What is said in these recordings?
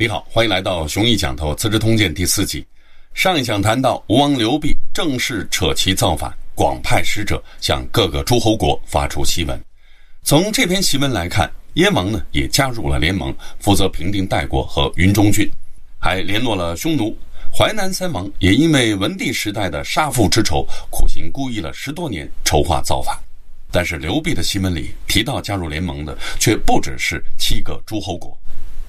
你好，欢迎来到《雄毅讲头资治通鉴》第四集。上一讲谈到，吴王刘濞正式扯旗造反，广派使者向各个诸侯国发出檄文。从这篇檄文来看，燕王呢也加入了联盟，负责平定代国和云中郡，还联络了匈奴。淮南三王也因为文帝时代的杀父之仇，苦心孤诣了十多年，筹划造反。但是刘濞的檄文里提到加入联盟的，却不只是七个诸侯国。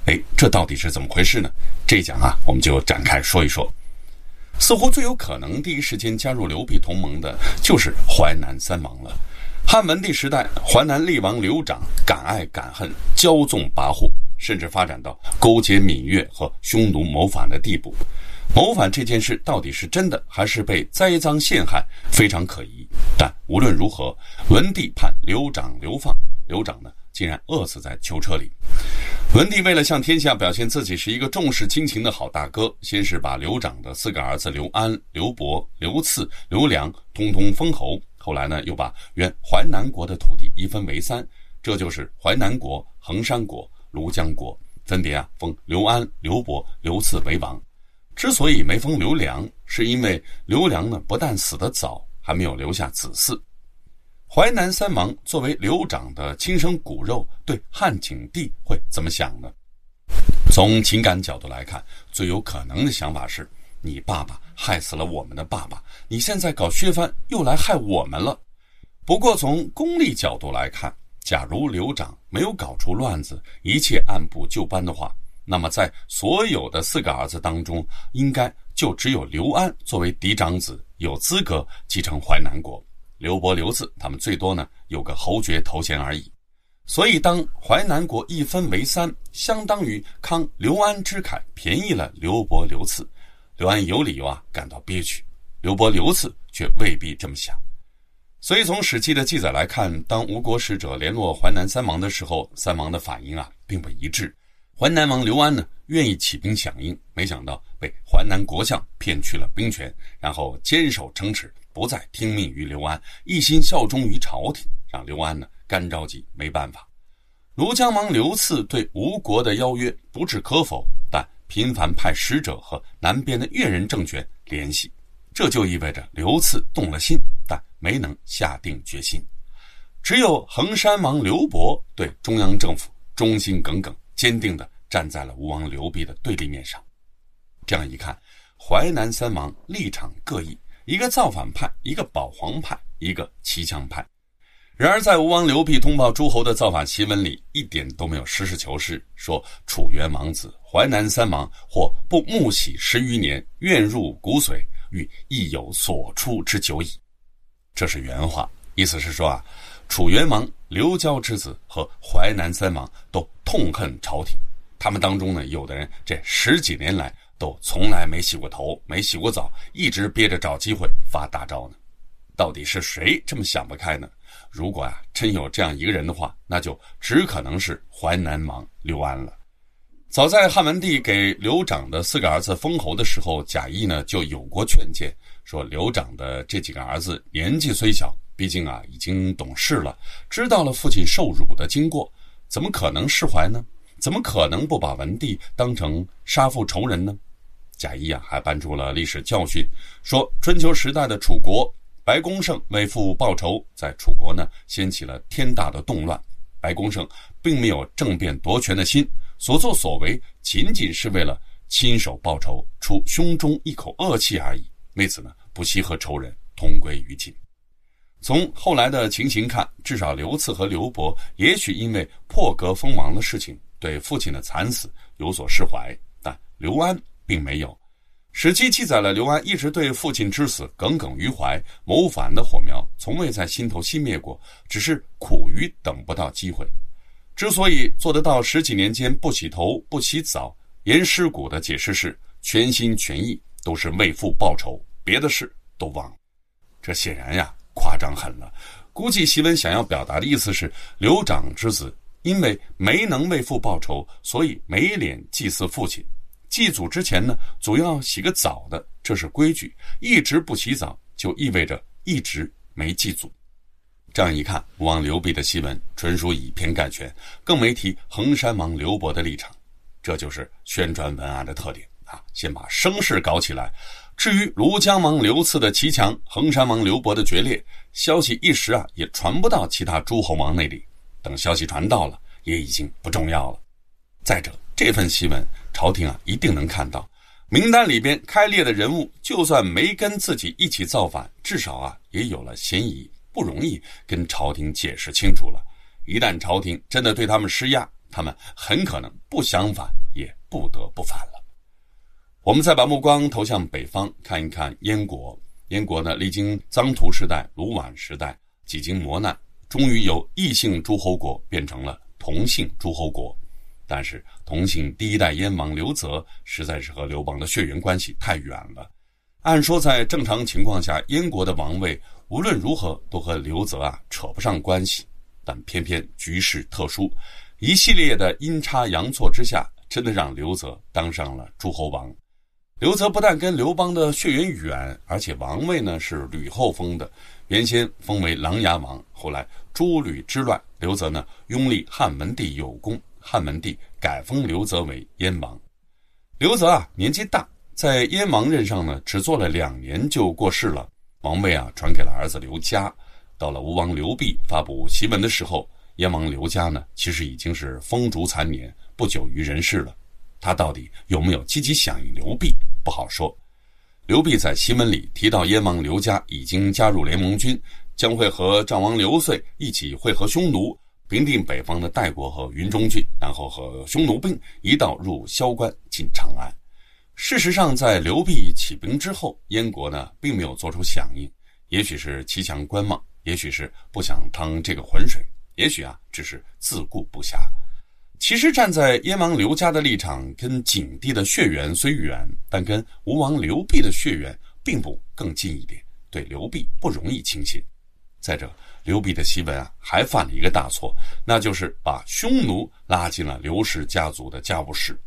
哎，这到底是怎么回事呢？这一讲啊，我们就展开说一说。似乎最有可能第一时间加入刘辟同盟的，就是淮南三王了。汉文帝时代，淮南厉王刘长敢爱敢恨，骄纵跋扈，甚至发展到勾结闽越和匈奴谋反的地步。谋反这件事到底是真的，还是被栽赃陷害，非常可疑。但无论如何，文帝判刘长流放，刘长呢，竟然饿死在囚车里。文帝为了向天下表现自己是一个重视亲情的好大哥，先是把刘长的四个儿子刘安、刘伯、刘赐、刘良通通封侯，后来呢，又把原淮南国的土地一分为三，这就是淮南国、衡山国、庐江国，分别啊封刘安、刘伯、刘赐为王。之所以没封刘良，是因为刘良呢不但死得早，还没有留下子嗣。淮南三王作为刘长的亲生骨肉，对汉景帝会怎么想呢？从情感角度来看，最有可能的想法是：你爸爸害死了我们的爸爸，你现在搞削藩又来害我们了。不过从功利角度来看，假如刘长没有搞出乱子，一切按部就班的话，那么在所有的四个儿子当中，应该就只有刘安作为嫡长子有资格继承淮南国。刘伯、刘赐，他们最多呢有个侯爵头衔而已。所以，当淮南国一分为三，相当于康刘安之凯，便宜了刘伯、刘赐。刘安有理由啊感到憋屈，刘伯、刘赐却未必这么想。所以，从《史记》的记载来看，当吴国使者联络淮南三王的时候，三王的反应啊并不一致。淮南王刘安呢愿意起兵响应，没想到被淮南国相骗去了兵权，然后坚守城池。不再听命于刘安，一心效忠于朝廷，让刘安呢干着急，没办法。庐江王刘赐对吴国的邀约不置可否，但频繁派使者和南边的越人政权联系，这就意味着刘赐动了心，但没能下定决心。只有衡山王刘伯对中央政府忠心耿耿，坚定地站在了吴王刘濞的对立面上。这样一看，淮南三王立场各异。一个造反派，一个保皇派，一个骑墙派。然而，在吴王刘濞通报诸侯的造反檄文里，一点都没有实事求是，说楚元王子、淮南三王或不沐洗十余年，愿入骨髓，欲亦有所出之久矣。这是原话，意思是说啊，楚元王刘交之子和淮南三王都痛恨朝廷，他们当中呢，有的人这十几年来。都从来没洗过头，没洗过澡，一直憋着找机会发大招呢。到底是谁这么想不开呢？如果啊真有这样一个人的话，那就只可能是淮南王刘安了。早在汉文帝给刘长的四个儿子封侯的时候，贾谊呢就有过劝谏，说刘长的这几个儿子年纪虽小，毕竟啊已经懂事了，知道了父亲受辱的经过，怎么可能释怀呢？怎么可能不把文帝当成杀父仇人呢？贾谊啊，还搬出了历史教训，说春秋时代的楚国，白公胜为父报仇，在楚国呢掀起了天大的动乱。白公胜并没有政变夺权的心，所作所为仅仅是为了亲手报仇，出胸中一口恶气而已。为此呢，不惜和仇人同归于尽。从后来的情形看，至少刘赐和刘伯也许因为破格封王的事情，对父亲的惨死有所释怀，但刘安。并没有，《史记》记载了刘安一直对父亲之死耿耿于怀，谋反的火苗从未在心头熄灭过，只是苦于等不到机会。之所以做得到十几年间不洗头、不洗澡，严尸骨的解释是全心全意都是为父报仇，别的事都忘了。这显然呀夸张狠了。估计檄文想要表达的意思是，刘长之子因为没能为父报仇，所以没脸祭祀父亲。祭祖之前呢，总要洗个澡的，这是规矩。一直不洗澡，就意味着一直没祭祖。这样一看，王刘濞的檄文纯属以偏概全，更没提衡山王刘伯的立场。这就是宣传文案的特点啊！先把声势搞起来。至于庐江王刘赐的骑墙，衡山王刘伯的决裂，消息一时啊也传不到其他诸侯王那里。等消息传到了，也已经不重要了。再者，这份檄文，朝廷啊一定能看到。名单里边开列的人物，就算没跟自己一起造反，至少啊也有了嫌疑，不容易跟朝廷解释清楚了。一旦朝廷真的对他们施压，他们很可能不想反，也不得不反了。我们再把目光投向北方，看一看燕国。燕国呢，历经臧荼时代、卢绾时代，几经磨难，终于由异姓诸侯国变成了同姓诸侯国。但是，同姓第一代燕王刘泽实在是和刘邦的血缘关系太远了。按说，在正常情况下，燕国的王位无论如何都和刘泽啊扯不上关系。但偏偏局势特殊，一系列的阴差阳错之下，真的让刘泽当上了诸侯王。刘泽不但跟刘邦的血缘远，而且王位呢是吕后封的，原先封为琅琊王，后来诸吕之乱，刘泽呢拥立汉文帝有功。汉文帝改封刘泽为燕王，刘泽啊年纪大，在燕王任上呢只做了两年就过世了，王位啊传给了儿子刘嘉。到了吴王刘濞发布檄文的时候，燕王刘嘉呢其实已经是风烛残年，不久于人世了。他到底有没有积极响应刘濞，不好说。刘濞在檄文里提到，燕王刘嘉已经加入联盟军，将会和赵王刘遂一起会合匈奴。平定北方的代国和云中郡，然后和匈奴兵一道入萧关进长安。事实上，在刘濞起兵之后，燕国呢并没有做出响应，也许是骑墙观望，也许是不想趟这个浑水，也许啊只是自顾不暇。其实站在燕王刘家的立场，跟景帝的血缘虽远，但跟吴王刘濞的血缘并不更近一点，对刘濞不容易轻信。再者，刘濞的檄文啊，还犯了一个大错，那就是把匈奴拉进了刘氏家族的家务事。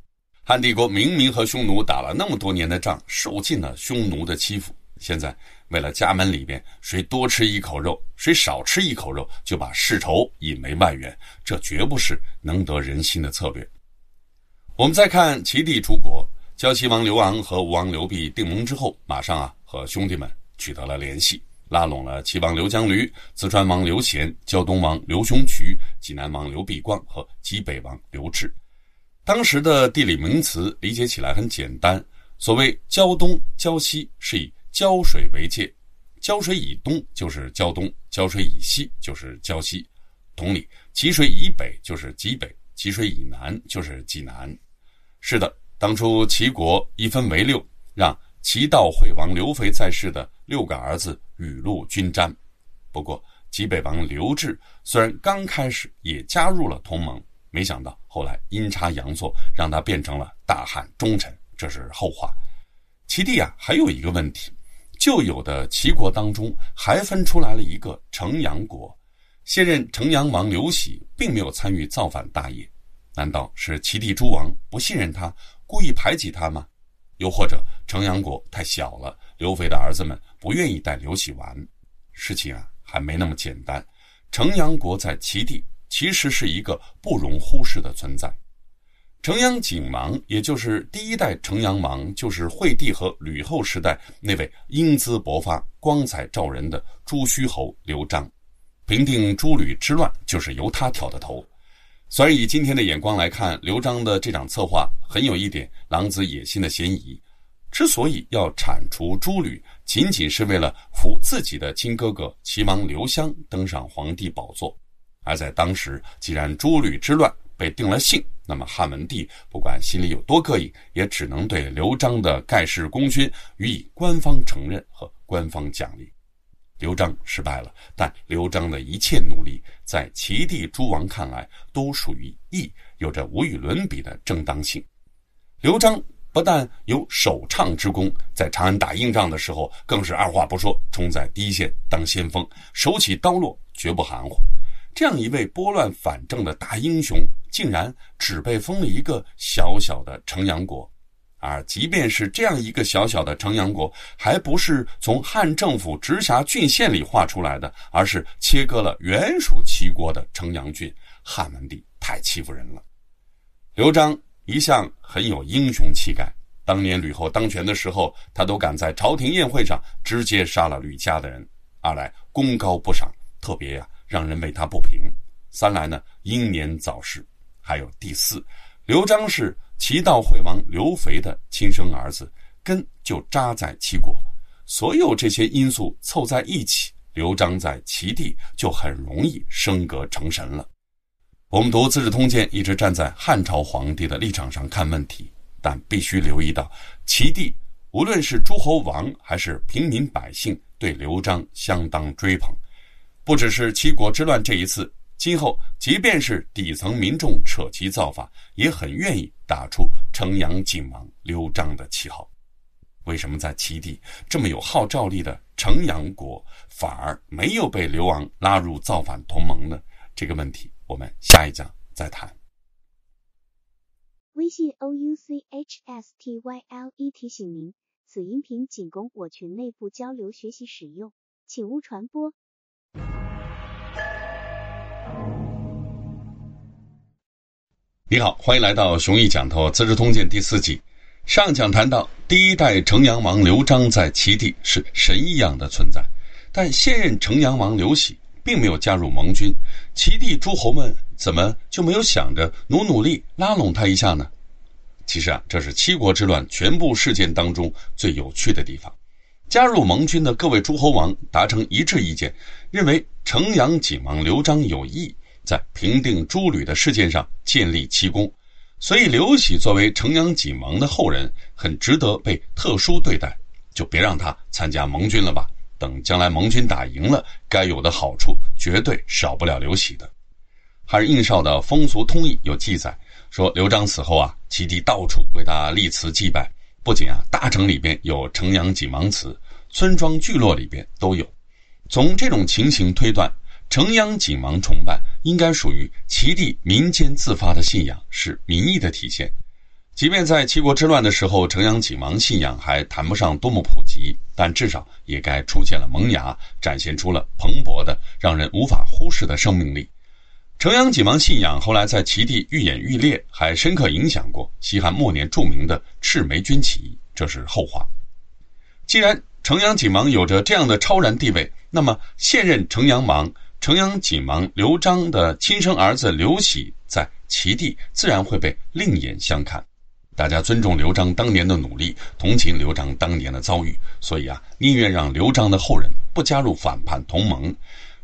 汉帝国明明和匈奴打了那么多年的仗，受尽了匈奴的欺负，现在为了家门里边谁多吃一口肉，谁少吃一口肉，就把世仇引为外援，这绝不是能得人心的策略。我们再看齐帝出国，胶齐王刘昂和吴王刘濞定盟之后，马上啊和兄弟们取得了联系。拉拢了齐王刘江驴、淄川王刘贤、胶东王刘雄渠、济南王刘必光和济北王刘志。当时的地理名词理解起来很简单，所谓胶东、胶西是以胶水为界，胶水以东就是胶东，胶水以西就是胶西。同理，济水以北就是济北，济水以南就是济南。是的，当初齐国一分为六，让齐悼惠王刘肥在世的六个儿子。雨露均沾。不过，济北王刘志虽然刚开始也加入了同盟，没想到后来阴差阳错，让他变成了大汉忠臣，这是后话。齐地啊，还有一个问题，旧有的齐国当中还分出来了一个城阳国。现任城阳王刘喜并没有参与造反大业，难道是齐地诸王不信任他，故意排挤他吗？又或者城阳国太小了，刘肥的儿子们不愿意带刘喜玩。事情啊还没那么简单。城阳国在齐地其实是一个不容忽视的存在。城阳景王，也就是第一代城阳王，就是惠帝和吕后时代那位英姿勃发、光彩照人的朱虚侯刘璋。平定诸吕之乱就是由他挑的头。虽然以今天的眼光来看，刘璋的这场策划很有一点狼子野心的嫌疑。之所以要铲除诸吕，仅仅是为了扶自己的亲哥哥齐王刘襄登上皇帝宝座。而在当时，既然诸吕之乱被定了性，那么汉文帝不管心里有多膈应，也只能对刘璋的盖世功勋予以官方承认和官方奖励。刘璋失败了，但刘璋的一切努力，在齐地诸王看来都属于义，有着无与伦比的正当性。刘璋不但有首倡之功，在长安打硬仗的时候，更是二话不说冲在第一线当先锋，手起刀落，绝不含糊。这样一位拨乱反正的大英雄，竟然只被封了一个小小的城阳国。而即便是这样一个小小的城阳国，还不是从汉政府直辖郡县里划出来的，而是切割了原属齐国的城阳郡。汉文帝太欺负人了。刘璋一向很有英雄气概。当年吕后当权的时候，他都敢在朝廷宴会上直接杀了吕家的人。二来功高不赏，特别呀让人为他不平。三来呢英年早逝。还有第四，刘璋是齐悼惠王刘肥的亲生儿子，根就扎在齐国。所有这些因素凑在一起，刘璋在齐地就很容易升格成神了。我们读《资治通鉴》，一直站在汉朝皇帝的立场上看问题。但必须留意到，齐地无论是诸侯王还是平民百姓，对刘璋相当追捧。不只是七国之乱这一次，今后即便是底层民众扯旗造反，也很愿意打出城阳景王刘璋的旗号。为什么在齐地这么有号召力的城阳国，反而没有被刘王拉入造反同盟呢？这个问题，我们下一讲再谈。微信 o u c h s t y l e 提醒您，此音频仅供我群内部交流学习使用，请勿传播。你好，欢迎来到熊毅讲透《资治通鉴》第四季。上讲谈到，第一代城阳王刘璋在齐地是神一样的存在，但现任城阳王刘喜并没有加入盟军，齐地诸侯们。怎么就没有想着努努力拉拢他一下呢？其实啊，这是七国之乱全部事件当中最有趣的地方。加入盟军的各位诸侯王达成一致意见，认为城阳景王刘璋有意在平定诸吕的事件上建立奇功，所以刘喜作为城阳景王的后人，很值得被特殊对待，就别让他参加盟军了吧。等将来盟军打赢了，该有的好处绝对少不了刘喜的。还是应少的风俗通义有记载说，刘璋死后啊，齐地到处为他立祠祭拜，不仅啊，大城里边有城阳景王祠，村庄聚落里边都有。从这种情形推断，城阳景王崇拜应该属于齐地民间自发的信仰，是民意的体现。即便在七国之乱的时候，城阳景王信仰还谈不上多么普及，但至少也该出现了萌芽，展现出了蓬勃的、让人无法忽视的生命力。城阳景王信仰后来在齐地愈演愈烈，还深刻影响过西汉末年著名的赤眉军起义，这是后话。既然城阳景王有着这样的超然地位，那么现任城阳王城阳景王刘璋的亲生儿子刘喜在齐地自然会被另眼相看。大家尊重刘璋当年的努力，同情刘璋当年的遭遇，所以啊，宁愿让刘璋的后人不加入反叛同盟。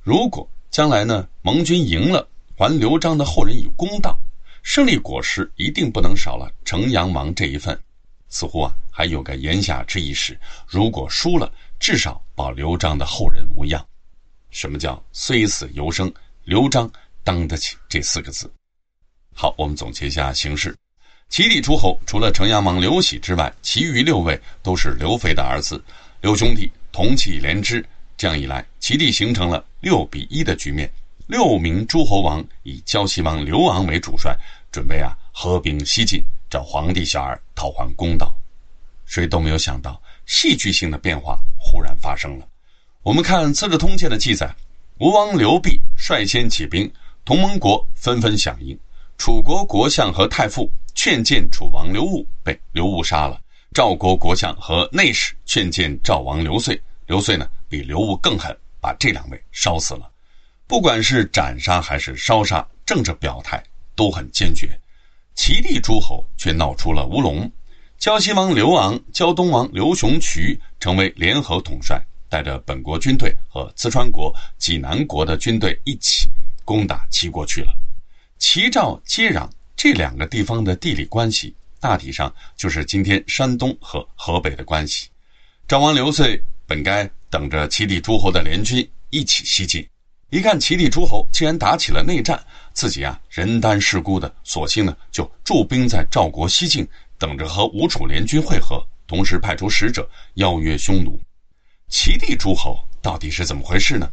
如果将来呢，盟军赢了。还刘璋的后人以公道，胜利果实一定不能少了城阳王这一份。似乎啊，还有个言下之意是，如果输了，至少保刘璋的后人无恙。什么叫虽死犹生？刘璋当得起这四个字。好，我们总结一下形势：齐地诸侯除了城阳王刘喜之外，其余六位都是刘肥的儿子。刘兄弟同气连枝，这样一来，齐地形成了六比一的局面。六名诸侯王以胶西王刘昂为主帅，准备啊合兵西进，找皇帝小儿讨还公道。谁都没有想到，戏剧性的变化忽然发生了。我们看《资治通鉴》的记载，吴王刘濞率先起兵，同盟国纷纷响应。楚国国相和太傅劝谏楚王刘戊，被刘戊杀了；赵国国相和内史劝谏赵王刘遂，刘遂呢比刘戊更狠，把这两位烧死了。不管是斩杀还是烧杀，政治表态都很坚决。齐地诸侯却闹出了乌龙，胶西王刘昂、胶东王刘雄渠成为联合统帅，带着本国军队和淄川国、济南国的军队一起攻打齐国去了。齐赵接壤这两个地方的地理关系，大体上就是今天山东和河北的关系。赵王刘遂本该等着齐地诸侯的联军一起西进。一看齐地诸侯竟然打起了内战，自己啊人单势孤的，索性呢就驻兵在赵国西境，等着和吴楚联军会合，同时派出使者邀约匈奴。齐地诸侯到底是怎么回事呢？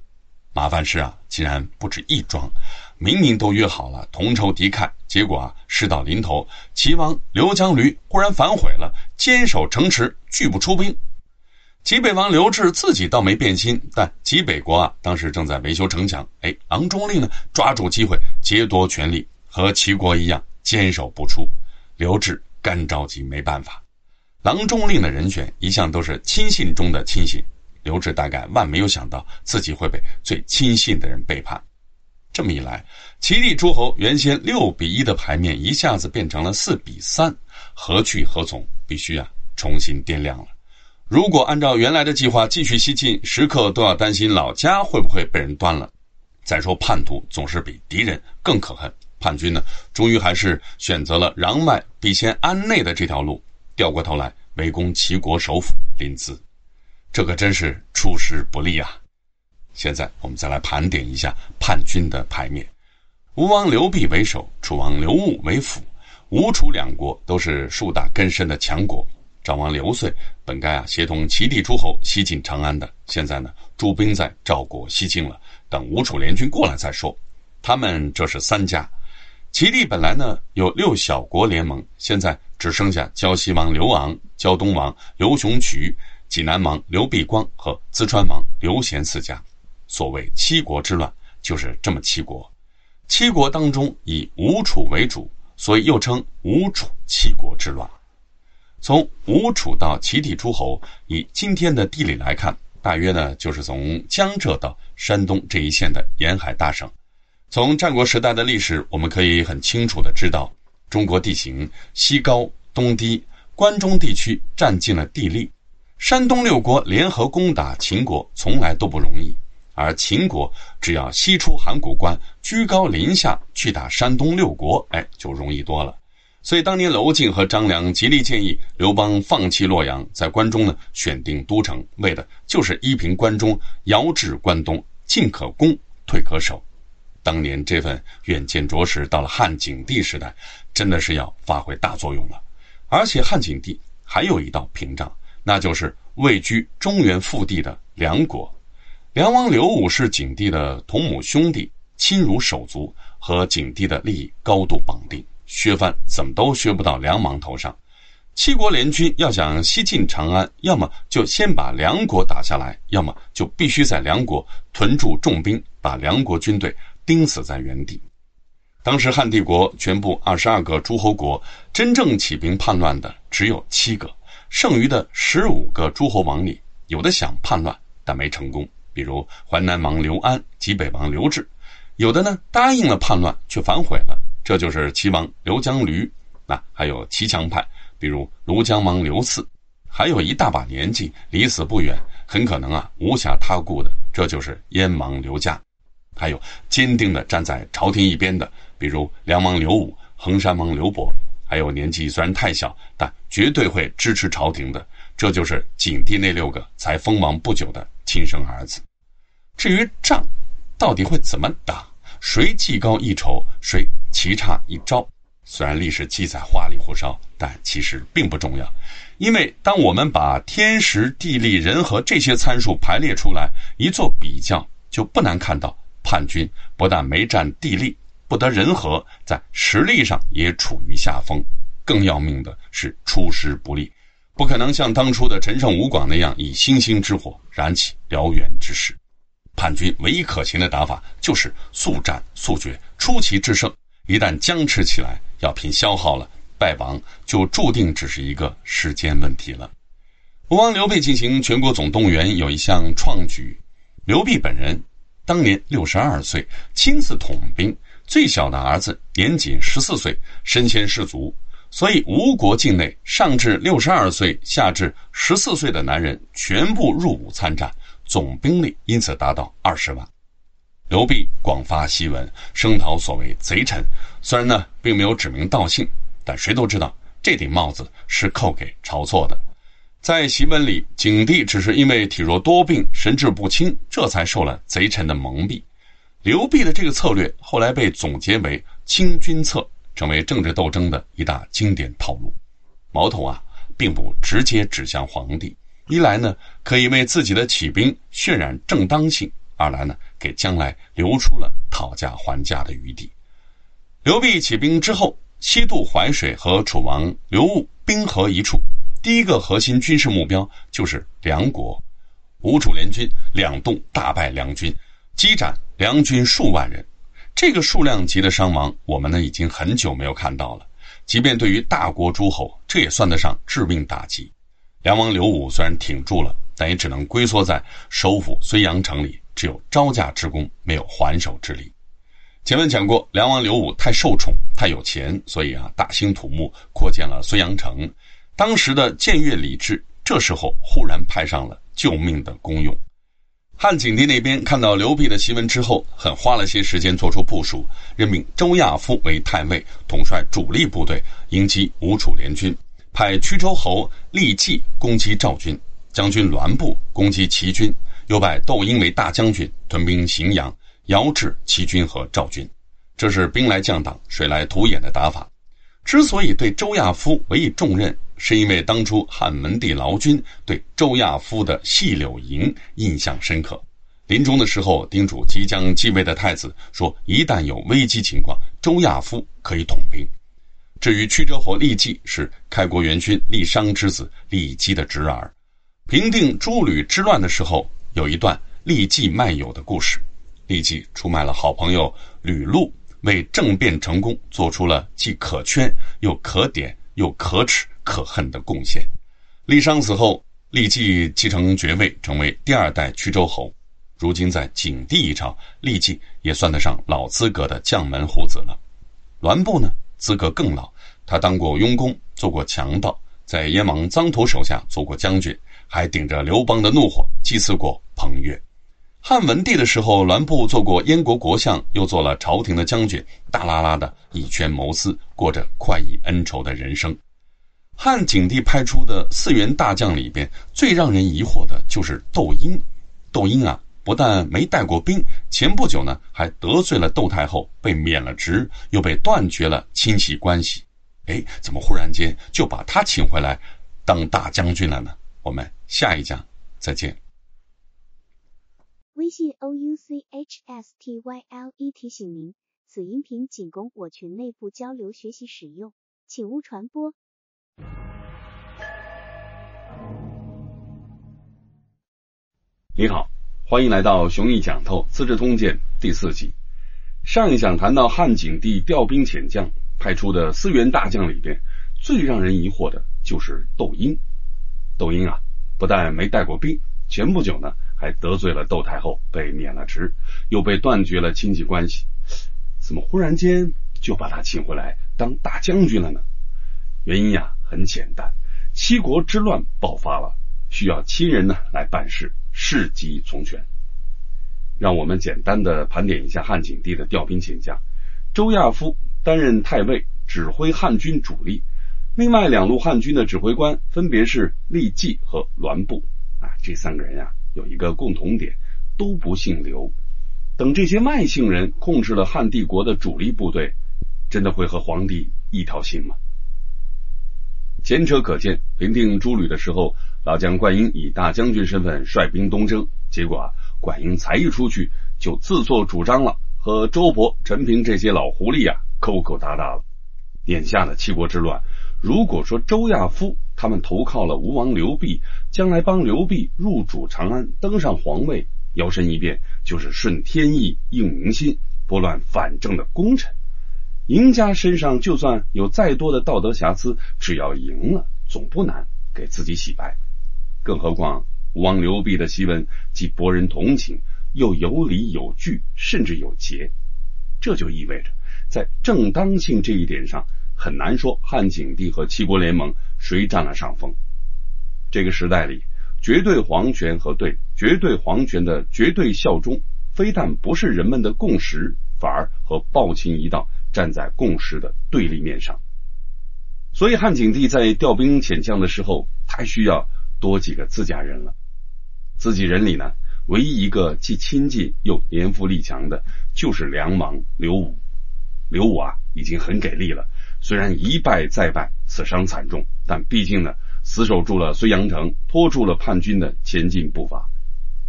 麻烦事啊，竟然不止一桩，明明都约好了同仇敌忾，结果啊事到临头，齐王刘江驴忽然反悔了，坚守城池，拒不出兵。齐北王刘志自己倒没变心，但齐北国啊，当时正在维修城墙。哎，郎中令呢，抓住机会劫夺权力，和齐国一样坚守不出。刘志干着急没办法。郎中令的人选一向都是亲信中的亲信，刘志大概万没有想到自己会被最亲信的人背叛。这么一来，齐地诸侯原先六比一的牌面一下子变成了四比三，何去何从？必须啊重新掂量了。如果按照原来的计划继续西进，时刻都要担心老家会不会被人端了。再说叛徒总是比敌人更可恨，叛军呢，终于还是选择了攘外必先安内的这条路，掉过头来围攻齐国首府临淄，这可真是出师不利啊！现在我们再来盘点一下叛军的牌面：吴王刘濞为首，楚王刘武为辅。吴楚两国都是树大根深的强国。赵王刘遂本该啊协同齐地诸侯西进长安的，现在呢驻兵在赵国西境了，等吴楚联军过来再说。他们这是三家。齐地本来呢有六小国联盟，现在只剩下胶西王刘昂、胶东王刘雄渠、济南王刘必光和淄川王刘贤四家。所谓七国之乱，就是这么七国。七国当中以吴楚为主，所以又称吴楚七国之乱。从吴楚到齐地诸侯，以今天的地理来看，大约呢就是从江浙到山东这一线的沿海大省。从战国时代的历史，我们可以很清楚的知道，中国地形西高东低，关中地区占尽了地利。山东六国联合攻打秦国，从来都不容易。而秦国只要西出函谷关，居高临下去打山东六国，哎，就容易多了。所以当年娄敬和张良极力建议刘邦放弃洛阳，在关中呢选定都城，为的就是依凭关中，遥制关东，进可攻，退可守。当年这份远见卓识，到了汉景帝时代，真的是要发挥大作用了。而且汉景帝还有一道屏障，那就是位居中原腹地的梁国。梁王刘武是景帝的同母兄弟，亲如手足，和景帝的利益高度绑定，削藩怎么都削不到梁王头上。七国联军要想西进长安，要么就先把梁国打下来，要么就必须在梁国屯驻重兵，把梁国军队钉死在原地。当时汉帝国全部二十二个诸侯国，真正起兵叛乱的只有七个，剩余的十五个诸侯王里，有的想叛乱，但没成功。比如淮南王刘安、济北王刘志，有的呢答应了叛乱却反悔了，这就是齐王刘江驴。那还有骑墙派，比如庐江王刘赐，还有一大把年纪离死不远，很可能啊无暇他顾的，这就是燕王刘嘉。还有坚定的站在朝廷一边的，比如梁王刘武、衡山王刘伯，还有年纪虽然太小，但绝对会支持朝廷的。这就是景帝那六个才封王不久的亲生儿子。至于仗，到底会怎么打？谁技高一筹，谁棋差一招？虽然历史记载花里胡哨，但其实并不重要。因为当我们把天时、地利、人和这些参数排列出来一做比较，就不难看到，叛军不但没占地利，不得人和，在实力上也处于下风。更要命的是出师不利。不可能像当初的陈胜吴广那样以星星之火燃起燎原之势。叛军唯一可行的打法就是速战速决，出奇制胜。一旦僵持起来，要拼消耗了，败亡就注定只是一个时间问题了。吴王刘备进行全国总动员有一项创举，刘备本人当年六十二岁，亲自统兵，最小的儿子年仅十四岁，身先士卒。所以，吴国境内上至六十二岁，下至十四岁的男人全部入伍参战，总兵力因此达到二十万。刘濞广发檄文，声讨所谓贼臣。虽然呢，并没有指名道姓，但谁都知道这顶帽子是扣给晁错的。在檄文里，景帝只是因为体弱多病、神志不清，这才受了贼臣的蒙蔽。刘濞的这个策略后来被总结为“清君侧”。成为政治斗争的一大经典套路，矛头啊，并不直接指向皇帝。一来呢，可以为自己的起兵渲染正当性；二来呢，给将来留出了讨价还价的余地。刘濞起兵之后，西渡淮水和楚王刘戊兵合一处，第一个核心军事目标就是梁国。吴楚联军两动大败梁军，击斩梁军数万人。这个数量级的伤亡，我们呢已经很久没有看到了。即便对于大国诸侯，这也算得上致命打击。梁王刘武虽然挺住了，但也只能龟缩在首府睢阳城里，只有招架之功，没有还手之力。前面讲过，梁王刘武太受宠，太有钱，所以啊，大兴土木，扩建了睢阳城。当时的僭越李治，这时候忽然派上了救命的功用。汉景帝那边看到刘辟的檄文之后，很花了些时间做出部署，任命周亚夫为太尉，统帅主力部队迎击吴楚联军，派曲州侯厉季攻击赵军，将军栾布攻击齐军，又拜窦婴为大将军，屯兵荥阳。遥制齐军和赵军，这是兵来将挡，水来土掩的打法。之所以对周亚夫委以重任，是因为当初汉文帝劳军对周亚夫的细柳营印象深刻。临终的时候，叮嘱即将继位的太子说：“一旦有危机情况，周亚夫可以统兵。”至于曲折侯厉季，是开国元勋厉商之子厉基的侄儿。平定诸吕之乱的时候，有一段厉季卖友的故事。立即出卖了好朋友吕禄，为政变成功做出了既可圈又可点又可耻可恨的贡献。郦商死后，郦继继承爵位，成为第二代曲州侯。如今在景帝一朝，郦继也算得上老资格的将门虎子了。栾布呢，资格更老，他当过雍公，做过强盗，在燕王臧荼手下做过将军，还顶着刘邦的怒火祭祀过彭越。汉文帝的时候，栾布做过燕国国相，又做了朝廷的将军，大拉拉的以权谋私，过着快意恩仇的人生。汉景帝派出的四员大将里边，最让人疑惑的就是窦婴。窦婴啊，不但没带过兵，前不久呢还得罪了窦太后，被免了职，又被断绝了亲戚关系。哎，怎么忽然间就把他请回来当大将军了呢？我们下一讲再见。微信 o u c h s t y l e 提醒您，此音频仅供我群内部交流学习使用，请勿传播。你好，欢迎来到熊毅讲透《资治通鉴》第四集。上一讲谈到汉景帝调兵遣将派出的四员大将里边，最让人疑惑的就是窦婴。窦婴啊，不但没带过兵，前不久呢。还得罪了窦太后，被免了职，又被断绝了亲戚关系，怎么忽然间就把他请回来当大将军了呢？原因呀很简单，七国之乱爆发了，需要亲人呢来办事，事急从权。让我们简单的盘点一下汉景帝的调兵遣将：周亚夫担任太尉，指挥汉军主力；另外两路汉军的指挥官分别是厉季和栾布。啊，这三个人呀。有一个共同点，都不姓刘。等这些外姓人控制了汉帝国的主力部队，真的会和皇帝一条心吗？前车可鉴，平定诸吕的时候，老将灌婴以大将军身份率兵东征，结果啊，灌婴才一出去就自作主张了，和周勃、陈平这些老狐狸啊勾勾搭搭了。眼下的七国之乱，如果说周亚夫。他们投靠了吴王刘濞，将来帮刘濞入主长安，登上皇位，摇身一变就是顺天意、应民心、拨乱反正的功臣。赢家身上就算有再多的道德瑕疵，只要赢了，总不难给自己洗白。更何况吴王刘濞的檄文既博人同情，又有理有据，甚至有节，这就意味着在正当性这一点上。很难说汉景帝和七国联盟谁占了上风。这个时代里，绝对皇权和对绝对皇权的绝对效忠，非但不是人们的共识，反而和暴秦一道站在共识的对立面上。所以汉景帝在调兵遣将的时候，他需要多几个自家人了。自己人里呢，唯一一个既亲近又年富力强的，就是梁王刘武。刘武啊，已经很给力了。虽然一败再败，死伤惨重，但毕竟呢，死守住了睢阳城，拖住了叛军的前进步伐。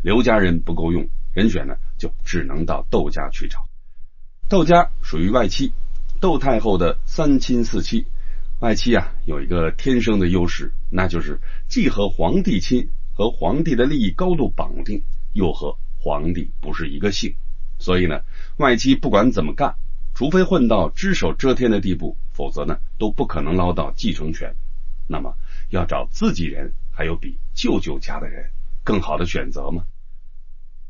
刘家人不够用，人选呢就只能到窦家去找。窦家属于外戚，窦太后的三亲四戚。外戚啊，有一个天生的优势，那就是既和皇帝亲，和皇帝的利益高度绑定，又和皇帝不是一个姓。所以呢，外戚不管怎么干。除非混到只手遮天的地步，否则呢都不可能捞到继承权。那么要找自己人，还有比舅舅家的人更好的选择吗？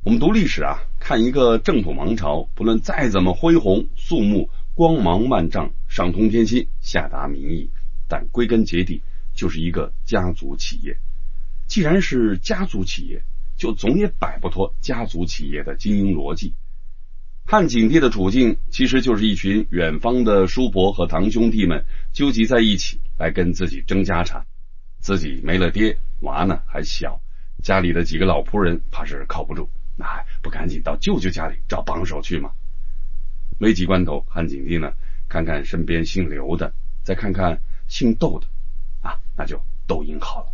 我们读历史啊，看一个正统王朝，不论再怎么恢宏肃穆、光芒万丈、上通天心、下达民意，但归根结底就是一个家族企业。既然是家族企业，就总也摆不脱家族企业的经营逻辑。汉景帝的处境，其实就是一群远方的叔伯和堂兄弟们纠集在一起，来跟自己争家产。自己没了爹，娃呢还小，家里的几个老仆人怕是靠不住，那还不赶紧到舅舅家里找帮手去吗？危急关头，汉景帝呢，看看身边姓刘的，再看看姓窦的，啊，那就窦婴好了。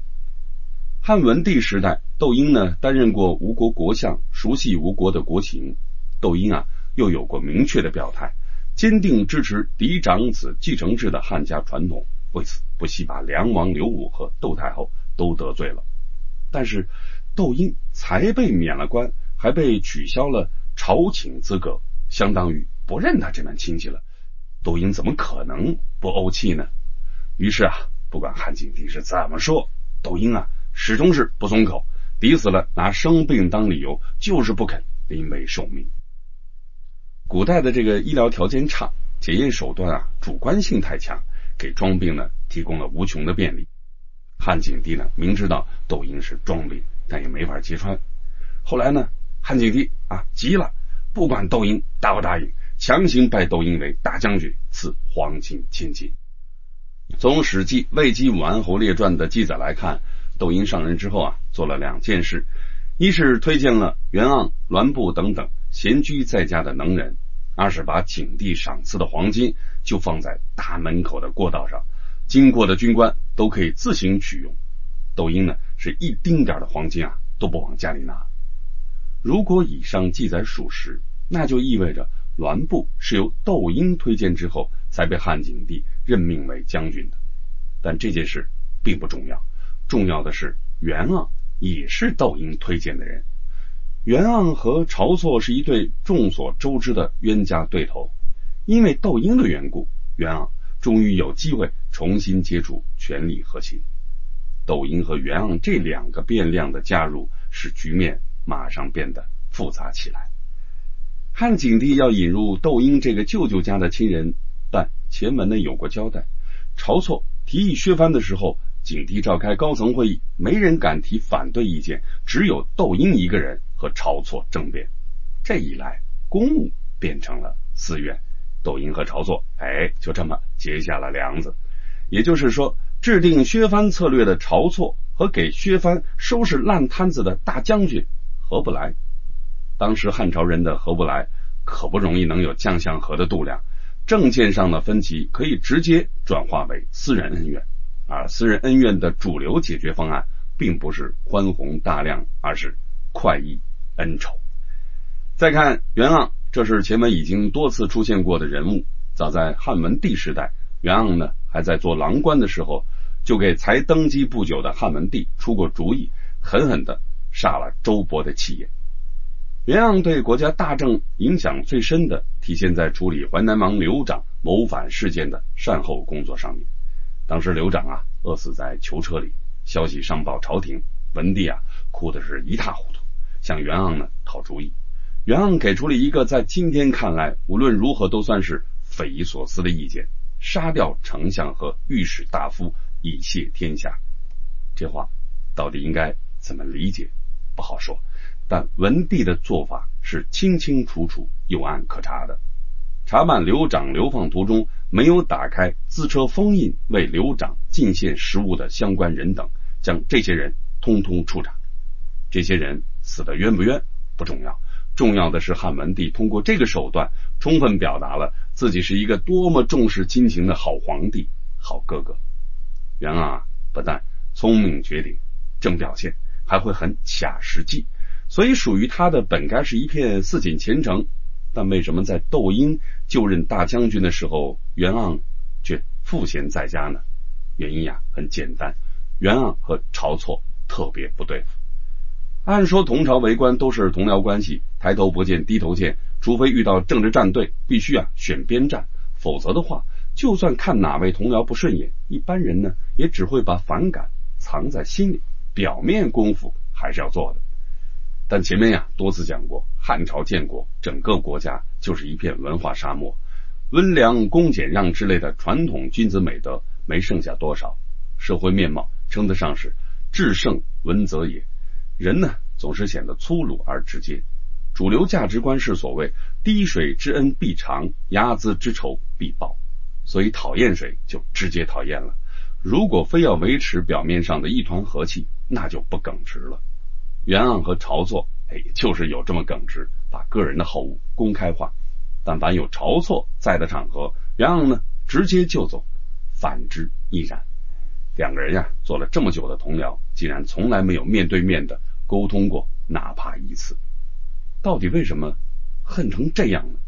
汉文帝时代，窦婴呢担任过吴国国相，熟悉吴国的国情。窦婴啊。又有过明确的表态，坚定支持嫡长子继承制的汉家传统，为此不惜把梁王刘武和窦太后都得罪了。但是窦婴才被免了官，还被取消了朝请资格，相当于不认他这门亲戚了。窦婴怎么可能不怄气呢？于是啊，不管汉景帝是怎么说，窦婴啊始终是不松口，抵死了拿生病当理由，就是不肯临危受命。古代的这个医疗条件差，检验手段啊主观性太强，给装病呢提供了无穷的便利。汉景帝呢明知道窦婴是装病，但也没法揭穿。后来呢，汉景帝啊急了，不管窦婴答不答应，强行拜窦婴为大将军，赐黄金千金。从《史记·魏姬武安侯列传》的记载来看，窦婴上任之后啊，做了两件事：一是推荐了袁盎、栾布等等闲居在家的能人。而是把景帝赏赐的黄金就放在大门口的过道上，经过的军官都可以自行取用。窦婴呢是一丁点的黄金啊都不往家里拿。如果以上记载属实，那就意味着栾布是由窦婴推荐之后才被汉景帝任命为将军的。但这件事并不重要，重要的是袁盎也是窦婴推荐的人。袁盎和晁错是一对众所周知的冤家对头，因为窦婴的缘故，袁盎终于有机会重新接触权力核心。窦婴和袁盎这两个变量的加入，使局面马上变得复杂起来。汉景帝要引入窦婴这个舅舅家的亲人，但前文呢有过交代。晁错提议削藩的时候，景帝召开高层会议，没人敢提反对意见，只有窦婴一个人。和晁错政变，这一来，公务变成了私怨。窦婴和晁错，哎，就这么结下了梁子。也就是说，制定削藩策略的晁错和给削藩收拾烂摊子的大将军合不来。当时汉朝人的合不来，可不容易能有将相和的度量。政见上的分歧可以直接转化为私人恩怨，而私人恩怨的主流解决方案，并不是宽宏大量，而是快意。恩仇。再看袁盎，这是前文已经多次出现过的人物。早在汉文帝时代，袁盎呢还在做郎官的时候，就给才登基不久的汉文帝出过主意，狠狠的杀了周勃的气焰。袁盎对国家大政影响最深的，体现在处理淮南王刘长谋反事件的善后工作上面。当时刘长啊饿死在囚车里，消息上报朝廷，文帝啊哭的是一塌糊涂。向袁盎呢讨主意，袁盎给出了一个在今天看来无论如何都算是匪夷所思的意见：杀掉丞相和御史大夫以谢天下。这话到底应该怎么理解？不好说。但文帝的做法是清清楚楚、有案可查的。查办刘长流放途中没有打开自车封印为刘长进献食物的相关人等，将这些人通通处斩。这些人。死的冤不冤不重要，重要的是汉文帝通过这个手段，充分表达了自己是一个多么重视亲情的好皇帝、好哥哥。袁盎不但聪明绝顶、正表现，还会很卡实际，所以属于他的本该是一片似锦前程。但为什么在窦婴就任大将军的时候，袁盎却赋闲在家呢？原因呀很简单，袁盎和晁错特别不对付。按说同朝为官都是同僚关系，抬头不见低头见，除非遇到政治战队，必须啊选边站，否则的话就算看哪位同僚不顺眼，一般人呢也只会把反感藏在心里，表面功夫还是要做的。但前面呀多次讲过，汉朝建国，整个国家就是一片文化沙漠，温良恭俭让之类的传统君子美德没剩下多少，社会面貌称得上是至圣文则也。人呢总是显得粗鲁而直接，主流价值观是所谓滴水之恩必偿，睚眦之仇必报。所以讨厌谁就直接讨厌了。如果非要维持表面上的一团和气，那就不耿直了。袁盎和晁错，哎，就是有这么耿直，把个人的好恶公开化。但凡有晁错在的场合，袁盎呢直接就走，反之亦然。两个人呀做了这么久的同僚，竟然从来没有面对面的沟通过，哪怕一次。到底为什么恨成这样呢？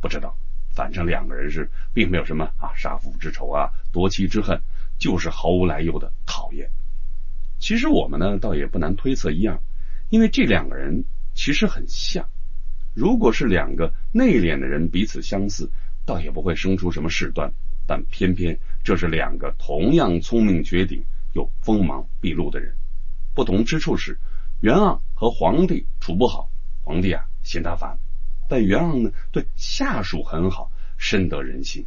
不知道。反正两个人是并没有什么啊杀父之仇啊夺妻之恨，就是毫无来由的讨厌。其实我们呢倒也不难推测一样，因为这两个人其实很像。如果是两个内敛的人彼此相似，倒也不会生出什么事端。但偏偏这是两个同样聪明绝顶又锋芒毕露的人。不同之处是，袁盎和皇帝处不好，皇帝啊嫌他烦。但袁盎呢，对下属很好，深得人心。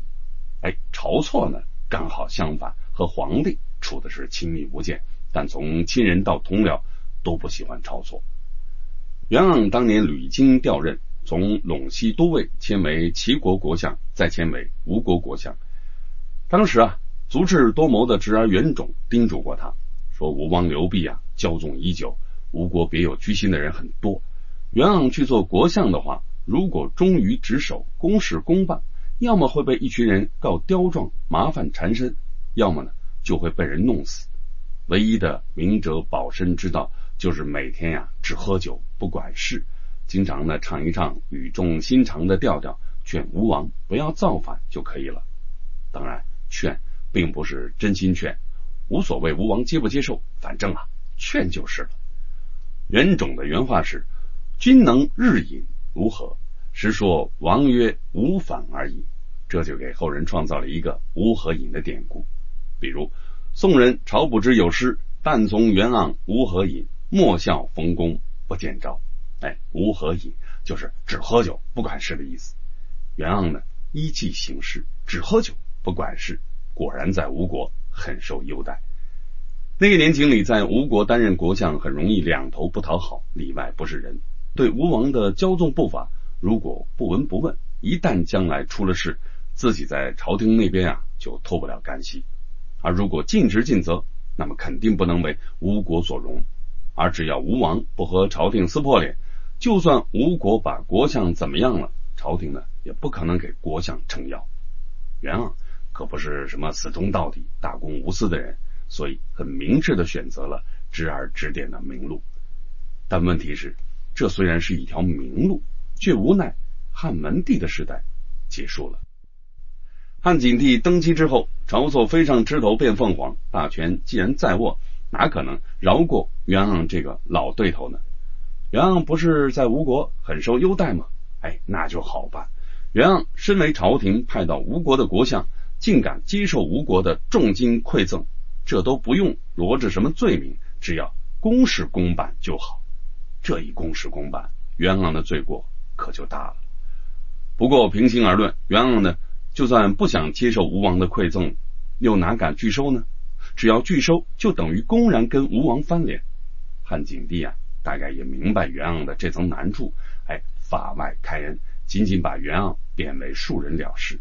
哎，晁错呢，刚好相反，和皇帝处的是亲密无间，但从亲人到同僚都不喜欢晁错。袁盎当年屡经调任，从陇西都尉迁为齐国国相，再迁为吴国国相。当时啊，足智多谋的侄儿袁种叮嘱过他说：“吴王刘濞啊，骄纵已久，吴国别有居心的人很多。袁盎去做国相的话。”如果忠于职守，公事公办，要么会被一群人告刁状，麻烦缠身；要么呢，就会被人弄死。唯一的明哲保身之道，就是每天呀只喝酒不管事，经常呢唱一唱语重心长的调调，劝吴王不要造反就可以了。当然，劝并不是真心劝，无所谓吴王接不接受，反正啊劝就是了。袁种的原话是：“君能日饮。”如何？实说王曰无反而已，这就给后人创造了一个无何饮的典故。比如宋人晁补之有诗：“但从袁盎无何饮，莫笑冯公不见招。”哎，无何饮就是只喝酒不管事的意思。袁盎呢依计行事，只喝酒不管事，果然在吴国很受优待。那个年景里，在吴国担任国相很容易两头不讨好，里外不是人。对吴王的骄纵不法，如果不闻不问，一旦将来出了事，自己在朝廷那边啊就脱不了干系；而如果尽职尽责，那么肯定不能为吴国所容。而只要吴王不和朝廷撕破脸，就算吴国把国相怎么样了，朝廷呢也不可能给国相撑腰。然而可不是什么死忠到底、大公无私的人，所以很明智的选择了直而指点的明路。但问题是。这虽然是一条明路，却无奈汉文帝的时代结束了。汉景帝登基之后，晁错飞上枝头变凤凰，大权既然在握，哪可能饶过袁盎这个老对头呢？袁盎不是在吴国很受优待吗？哎，那就好办。袁盎身为朝廷派到吴国的国相，竟敢接受吴国的重金馈赠，这都不用罗织什么罪名，只要公事公办就好。这一公事公办，袁盎的罪过可就大了。不过平心而论，袁盎呢，就算不想接受吴王的馈赠，又哪敢拒收呢？只要拒收，就等于公然跟吴王翻脸。汉景帝啊，大概也明白袁盎的这层难处，哎，法外开恩，仅仅把袁盎贬为庶人了事。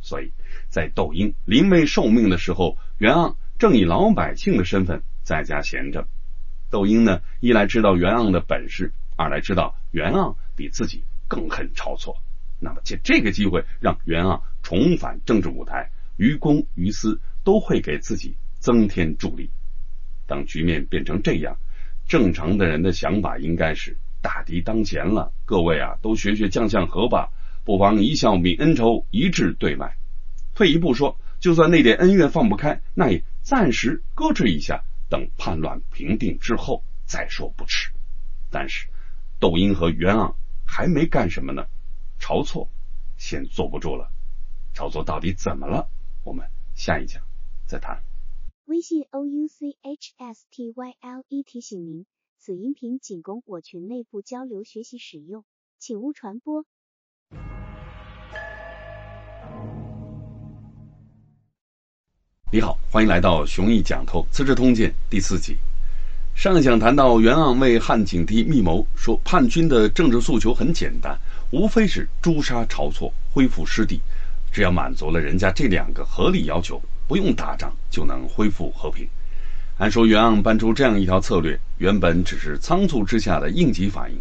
所以在窦婴临危受命的时候，袁盎正以老百姓的身份在家闲着。窦婴呢，一来知道袁盎的本事，二来知道袁盎比自己更恨晁错，那么借这个机会让袁盎重返政治舞台，于公于私都会给自己增添助力。当局面变成这样，正常的人的想法应该是大敌当前了，各位啊，都学学将相和吧，不妨一笑泯恩仇，一致对外。退一步说，就算那点恩怨放不开，那也暂时搁置一下。等叛乱平定之后再说不迟。但是窦婴和袁盎还没干什么呢，晁错先坐不住了。晁错到底怎么了？我们下一讲再谈。微信 o u c h s t y l e 提醒您，此音频仅供我群内部交流学习使用，请勿传播。你好，欢迎来到雄毅讲透《资治通鉴》第四集。上一讲谈到袁盎为汉景帝密谋，说叛军的政治诉求很简单，无非是诛杀晁错，恢复失地。只要满足了人家这两个合理要求。不用打仗就能恢复和平。按说袁盎搬出这样一条策略，原本只是仓促之下的应急反应。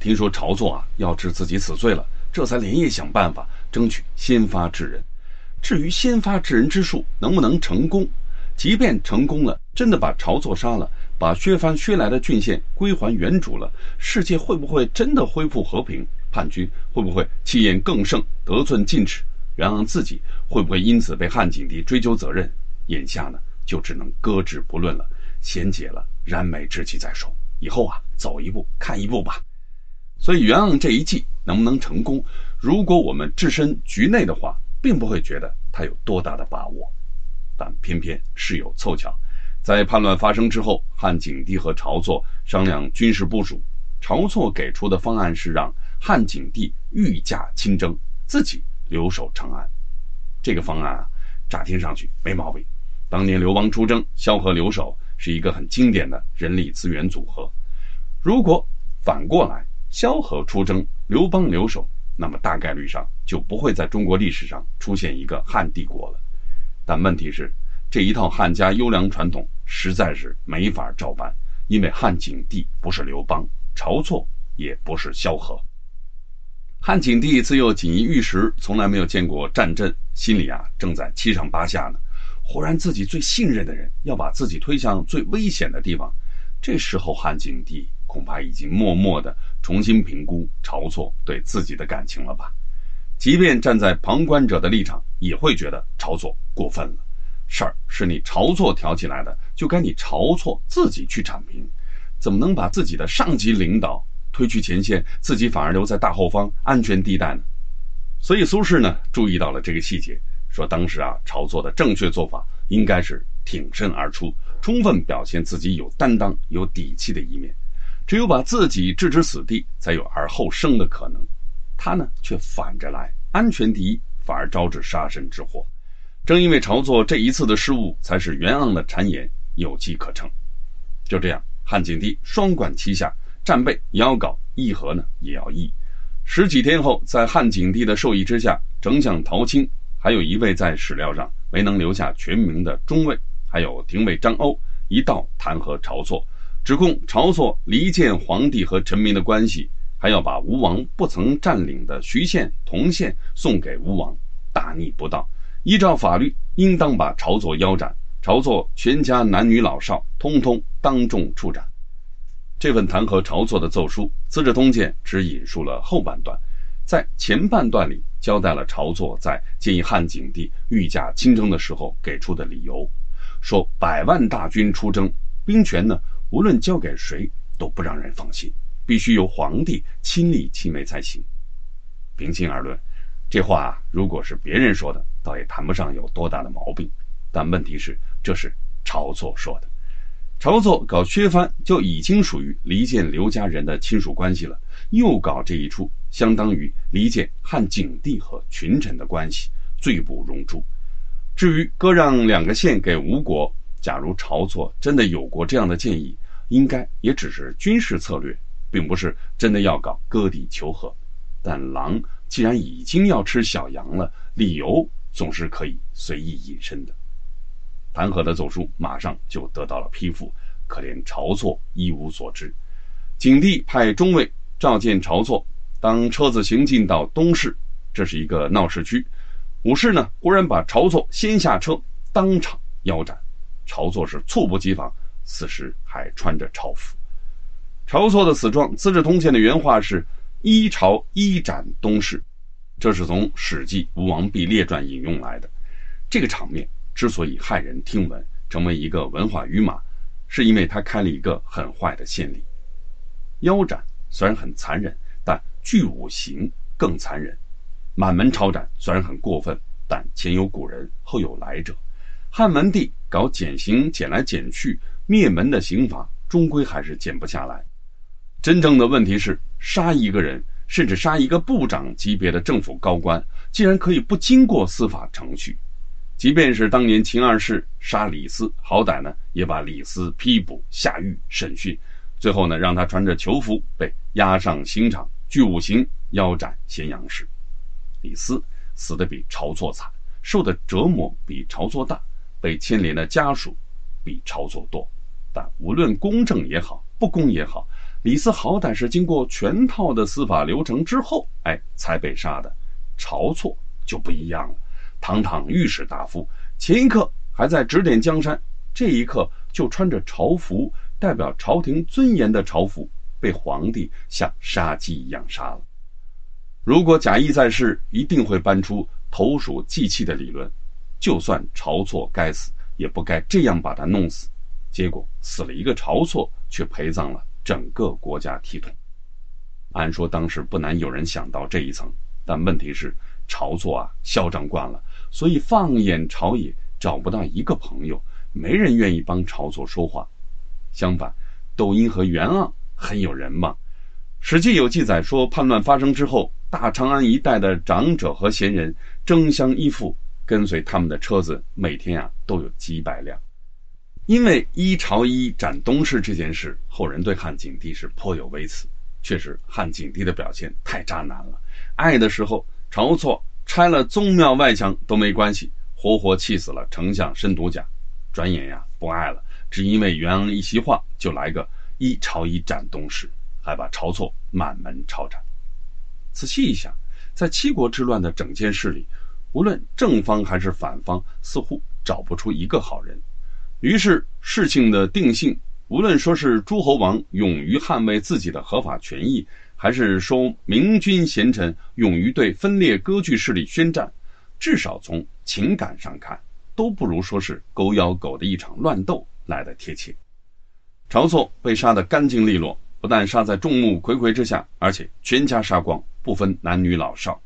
听说晁错啊要治自己死罪了，这才连夜想办法争取先发制人。至于先发制人之术能不能成功，即便成功了，真的把晁错杀了，把削藩削来的郡县归还原主了，世界会不会真的恢复和平？叛军会不会气焰更盛，得寸进尺？袁盎自己会不会因此被汉景帝追究责任？眼下呢，就只能搁置不论了，先解了燃眉之急再说。以后啊，走一步看一步吧。所以袁盎这一计能不能成功？如果我们置身局内的话，并不会觉得他有多大的把握。但偏偏事有凑巧，在叛乱发生之后，汉景帝和晁错商量军事部署，晁错给出的方案是让汉景帝御驾亲征，自己。留守长安，这个方案啊，乍听上去没毛病。当年刘邦出征，萧何留守，是一个很经典的人力资源组合。如果反过来，萧何出征，刘邦留守，那么大概率上就不会在中国历史上出现一个汉帝国了。但问题是，这一套汉家优良传统实在是没法照搬，因为汉景帝不是刘邦，晁错也不是萧何。汉景帝自幼锦衣玉食，从来没有见过战阵，心里啊正在七上八下呢。忽然自己最信任的人要把自己推向最危险的地方，这时候汉景帝恐怕已经默默的重新评估晁错对自己的感情了吧？即便站在旁观者的立场，也会觉得晁错过分了。事儿是你晁错挑起来的，就该你晁错自己去铲平，怎么能把自己的上级领导？推去前线，自己反而留在大后方安全地带呢。所以苏轼呢注意到了这个细节，说当时啊晁错的正确做法应该是挺身而出，充分表现自己有担当、有底气的一面。只有把自己置之死地，才有而后生的可能。他呢却反着来，安全第一，反而招致杀身之祸。正因为晁错这一次的失误，才使袁盎的谗言有机可乘。就这样，汉景帝双管齐下。战备也要搞，议和呢也要议。十几天后，在汉景帝的授意之下，丞相陶青，还有一位在史料上没能留下全名的中尉，还有廷尉张欧，一道弹劾晁错，指控晁错离间皇帝和臣民的关系，还要把吴王不曾占领的徐县、同县送给吴王，大逆不道。依照法律，应当把晁错腰斩，晁错全家男女老少，通通当众处斩。这份弹劾晁错的奏书，《资治通鉴》只引述了后半段，在前半段里交代了晁错在建议汉景帝御驾亲征的时候给出的理由，说百万大军出征，兵权呢无论交给谁都不让人放心，必须由皇帝亲力亲为才行。平心而论，这话如果是别人说的，倒也谈不上有多大的毛病，但问题是这是晁错说的。晁错搞削藩就已经属于离间刘家人的亲属关系了，又搞这一出，相当于离间汉景帝和群臣的关系，罪不容诛。至于割让两个县给吴国，假如晁错真的有过这样的建议，应该也只是军事策略，并不是真的要搞割地求和。但狼既然已经要吃小羊了，理由总是可以随意隐身的。弹劾的奏书马上就得到了批复，可怜晁错一无所知。景帝派中尉召见晁错，当车子行进到东市，这是一个闹市区，武士呢忽然把晁错先下车，当场腰斩。晁错是猝不及防，此时还穿着朝服。晁错的死状，《资治通鉴》的原话是“一朝一斩东市”，这是从《史记·吴王毕列传》引用来的。这个场面。之所以骇人听闻，成为一个文化语码，是因为他开了一个很坏的先例。腰斩虽然很残忍，但具五刑更残忍；满门抄斩虽然很过分，但前有古人，后有来者。汉文帝搞减刑，减来减去，灭门的刑罚终归还是减不下来。真正的问题是，杀一个人，甚至杀一个部长级别的政府高官，竟然可以不经过司法程序。即便是当年秦二世杀李斯，好歹呢也把李斯批捕下狱审讯，最后呢让他穿着囚服被押上刑场，具五刑，腰斩咸阳市。李斯死的比晁错惨，受的折磨比晁错大，被牵连的家属比晁错多。但无论公正也好，不公也好。李斯好歹是经过全套的司法流程之后，哎，才被杀的。晁错就不一样了，堂堂御史大夫，前一刻还在指点江山，这一刻就穿着朝服，代表朝廷尊严的朝服，被皇帝像杀鸡一样杀了。如果贾谊在世，一定会搬出投鼠忌器的理论，就算晁错该死，也不该这样把他弄死。结果死了一个晁错，却陪葬了。整个国家体统，按说当时不难有人想到这一层，但问题是晁错啊嚣张惯了，所以放眼朝野找不到一个朋友，没人愿意帮晁错说话。相反，窦婴和袁盎很有人望。《史记》有记载说，叛乱发生之后，大长安一带的长者和贤人争相依附，跟随他们的车子每天啊都有几百辆。因为一朝一斩东市这件事，后人对汉景帝是颇有微词。确实，汉景帝的表现太渣男了。爱的时候，晁错拆了宗庙外墙都没关系，活活气死了丞相申屠甲。转眼呀，不爱了，只因为元昂一席话，就来个一朝一斩东市，还把晁错满门抄斩。仔细一想，在七国之乱的整件事里，无论正方还是反方，似乎找不出一个好人。于是事情的定性，无论说是诸侯王勇于捍卫自己的合法权益，还是说明君贤臣勇于对分裂割据势力宣战，至少从情感上看，都不如说是狗咬狗的一场乱斗来的贴切。晁错被杀得干净利落，不但杀在众目睽睽之下，而且全家杀光，不分男女老少。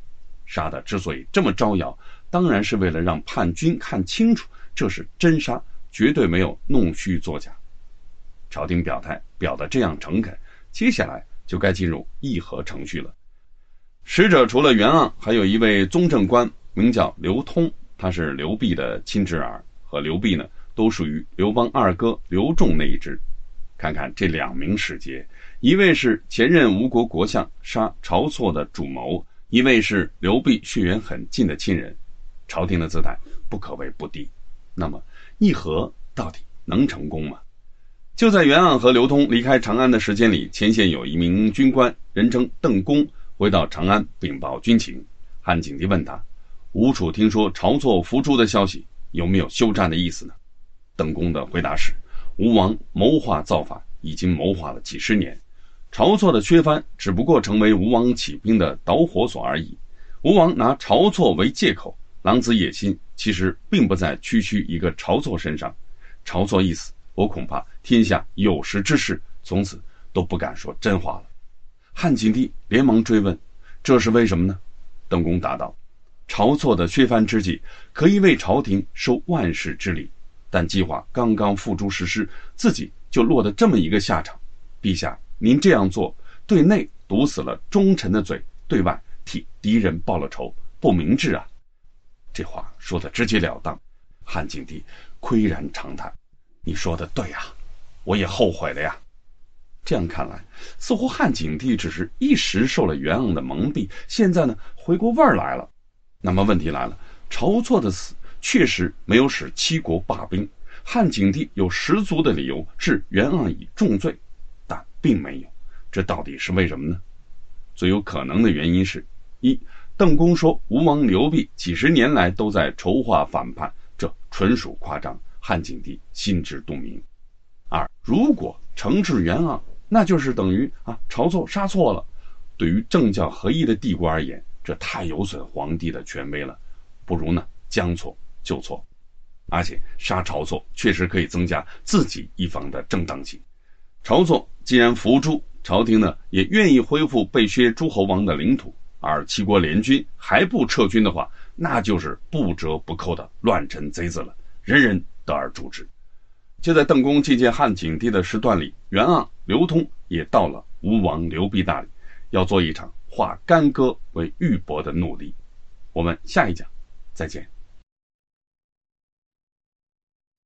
杀的之所以这么招摇，当然是为了让叛军看清楚，这是真杀。绝对没有弄虚作假，朝廷表态表得这样诚恳，接下来就该进入议和程序了。使者除了袁盎，还有一位宗正官，名叫刘通，他是刘弼的亲侄儿，和刘弼呢都属于刘邦二哥刘仲那一支。看看这两名使节，一位是前任吴国国相杀晁错的主谋，一位是刘弼血缘很近的亲人，朝廷的姿态不可谓不低。那么。议和到底能成功吗？就在袁盎和刘通离开长安的时间里，前线有一名军官，人称邓公，回到长安禀报军情。汉景帝问他：“吴楚听说晁错伏诛的消息，有没有休战的意思呢？”邓公的回答是：“吴王谋划造反，已经谋划了几十年，晁错的削藩只不过成为吴王起兵的导火索而已。吴王拿晁错为借口。”狼子野心其实并不在区区一个晁错身上，晁错一死，我恐怕天下有识之士从此都不敢说真话了。汉景帝连忙追问：“这是为什么呢？”邓公答道：“晁错的削藩之计可以为朝廷收万世之礼，但计划刚刚付诸实施，自己就落得这么一个下场。陛下，您这样做，对内堵死了忠臣的嘴，对外替敌人报了仇，不明智啊！”这话说的直截了当，汉景帝喟然长叹：“你说的对呀，我也后悔了呀。”这样看来，似乎汉景帝只是一时受了袁盎的蒙蔽，现在呢回过味儿来了。那么问题来了，晁错的死确实没有使七国罢兵，汉景帝有十足的理由置袁盎以重罪，并没有。这到底是为什么呢？最有可能的原因是：一。邓公说：“吴王刘濞几十年来都在筹划反叛，这纯属夸张。”汉景帝心知肚明。二，如果惩治袁盎，那就是等于啊，晁错杀错了。对于政教合一的帝国而言，这太有损皇帝的权威了。不如呢，将错就错。而且杀晁错确实可以增加自己一方的正当性。晁错既然伏诛，朝廷呢也愿意恢复被削诸侯王的领土。而七国联军还不撤军的话，那就是不折不扣的乱臣贼子了，人人得而诛之。就在邓公觐见汉景帝的时段里，袁盎、刘通也到了吴王刘濞那里，要做一场化干戈为玉帛的努力。我们下一讲再见。